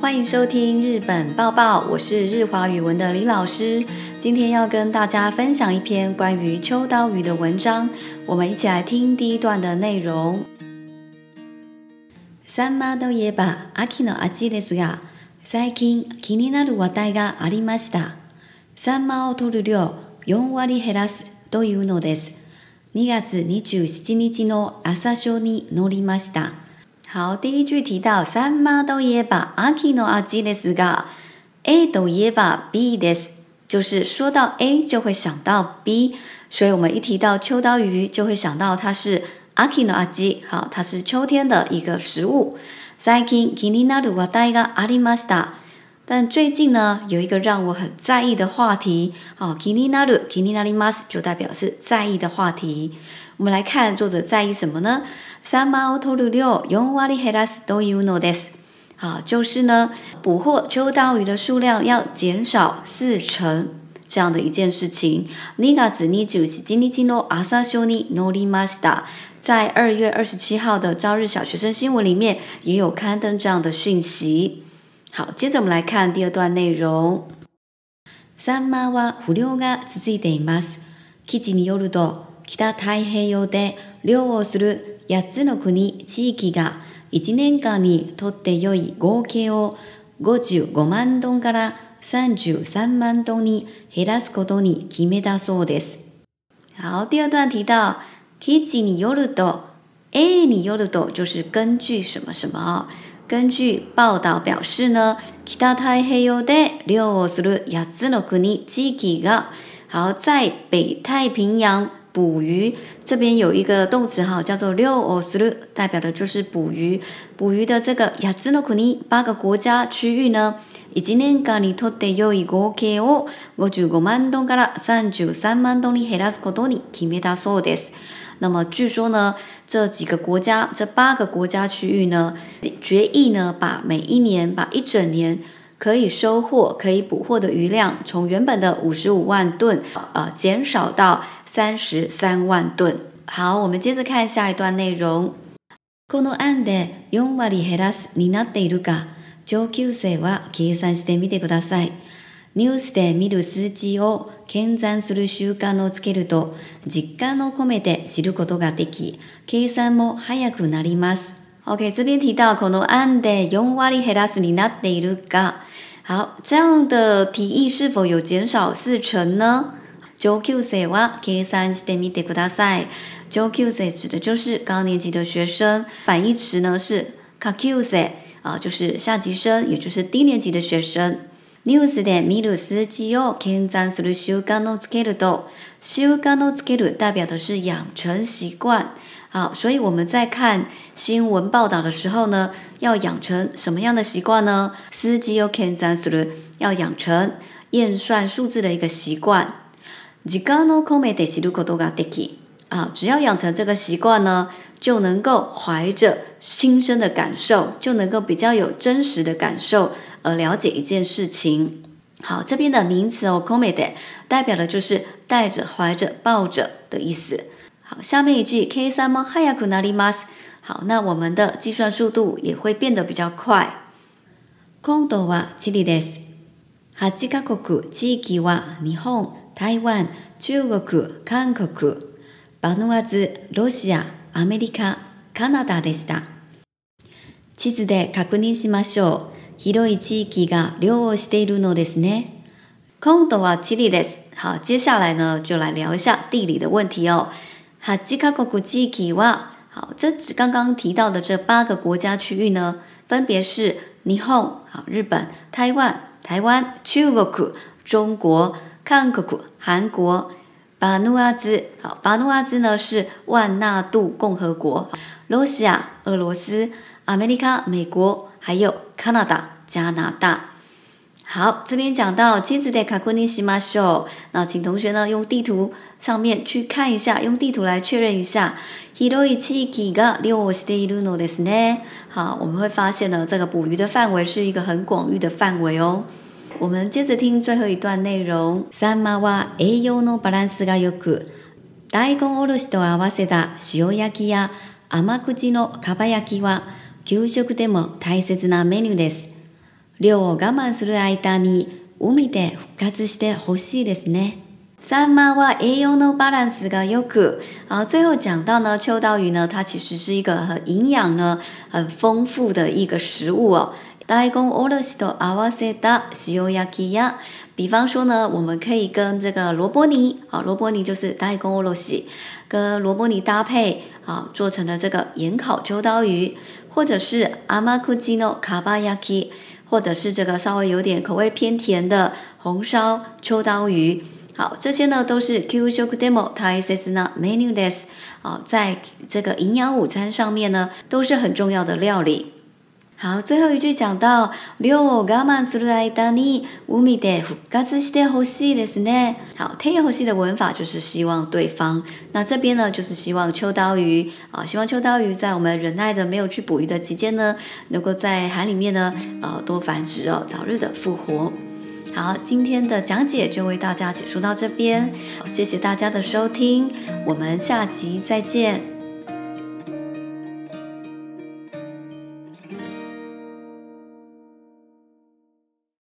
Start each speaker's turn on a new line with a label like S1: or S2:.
S1: 欢迎收听《日本报报》，我是日华语文的李老师。今天要跟大家分享一篇关于秋刀鱼的文章，我们一起来听第一段的内容。三マド野バアキのアですが、最近気になる話題がありました。三マを取る量四割減らすというのです。二月二十日の朝食にのりました。好，第一句提到三毛刀鱼吧，秋刀鱼。A 都也吧，B 的，就是说到 A 就会想到 B，所以我们一提到秋刀鱼就会想到它是秋刀鱼。好，它是秋天的一个食物。最近気になる話題がありました。但最近呢有一个让我很在意的话题好 kinina kinina mas 就代表是在意的话题我们来看作者在意什么呢三八幺投六六幺 nwadi hiras d 就是呢捕获秋刀鱼的数量要减少四成这样的一件事情 n i 子尼 jusi jinicino a z z 在二月二十七号的朝日小学生新闻里面也有刊登这样的讯息好，接着我们来看第二段内容。サンマは不漁が続いています。記事によると、北太平洋で漁をする8つの国、地域が1年間にとって良い合計を55万トンから33万トンに減らすことに決めたそうです。好，第二段提到記事によると、A によると就是根据什么什么。根据报道表示呢，北太平洋捕鱼这边有一个动词哈，叫做“漁をする，代表的就是捕鱼。捕鱼的这个八个国家区域呢，一年とって良い合計を五十五万トンから三十三万うです。那么据说呢，这几个国家，这八个国家区域呢，决议呢，把每一年，把一整年可以收获、可以捕获的鱼量，从原本的五十五万吨，呃，减少到三十三万吨。好，我们接着看一下，ドアネロンこの安で四割減らすになっているか、上級生は計算してみてください。ニュースで見る数値を検算する習慣をつけると実感を込めて知ることができ、計算も早くなります。OK、这边提到この案で4割減らすになっているが、好、这样的提议是否有減少四成呢？上級生は計算してみてください。上級生指的就是高年级的学生，反义词呢是下級生就是下級生，也就是低年级的学生。ニュースで見る数字を計算する習慣のつけると、習慣のつける代表的是养成习惯。好，所以我们在看新闻报道的时候呢，要养成什么样的习惯呢？数字を計算する要养成验算数字的一个习惯。習慣のつける啊，只要养成这个习惯呢。就能够怀着新生的感受，就能够比较有真实的感受而了解一件事情。好，这边的名词哦 c o m e de，代表的就是带着、怀着、抱着的意思。好，下面一句 kesa mo hayaku n a i mas，好，那我们的计算速度也会变得比较快。kondo wa c h i d a s hajika k k u c h i k w a 日本、台湾、中国、韩国、vanuatu、アメリカ、カナダでした。地図で確認しましょう。広い地域が漁をしているのですね。今度は地理です。好，接下来呢，就来聊一下地理的问题哦。8カ国地域は，好，这指刚刚提到的这八个国家区域呢，分别是日本、好日本、台湾、台湾、中国、中国、韓国、韓国、巴努阿兹，好，巴努阿兹呢是万纳度共和国，罗西亚、俄罗斯阿 m e 卡、美国，还有 Canada 加拿大。好，这边讲到金子的卡库尼西马秀，那请同学呢用地图上面去看一下，用地图来确认一下。Hiro ichiki liu no ga shite ne 好，我们会发现呢，这个捕鱼的范围是一个很广域的范围哦。我们接着听最后一段内容。サンマは栄養のバランスが良く、大根おろしと合わせた塩焼きや甘口のかば焼きは給食でも大切なメニューです。量を我慢する間に海で復活してほしいですね。サンマは栄養のバランスが良く、y o 啊，最後讲到呢，秋刀鱼呢，它其实是一个很营养呢很丰富的一个食物哦。大根オレシと合わせた塩焼きや，比方说呢，我们可以跟这个萝卜泥啊，萝卜泥就是大根オレシ，跟萝卜泥搭配啊，做成了这个盐烤秋刀鱼，或者是アマクジノカバヤ或者是这个稍微有点口味偏甜的红烧秋刀鱼，好，这些呢都是キューショクデモ n a menu d e す啊，在这个营养午餐上面呢，都是很重要的料理。好，最后一句讲到，両を我慢する間に、ウミデ復活してほしいですね。好，たいほしい的文法就是希望对方。那这边呢，就是希望秋刀鱼啊，希望秋刀鱼在我们忍耐的没有去捕鱼的期间呢，能够在海里面呢，呃，多繁殖哦，早日的复活。好，今天的讲解就为大家结束到这边，谢谢大家的收听，我们下集再见。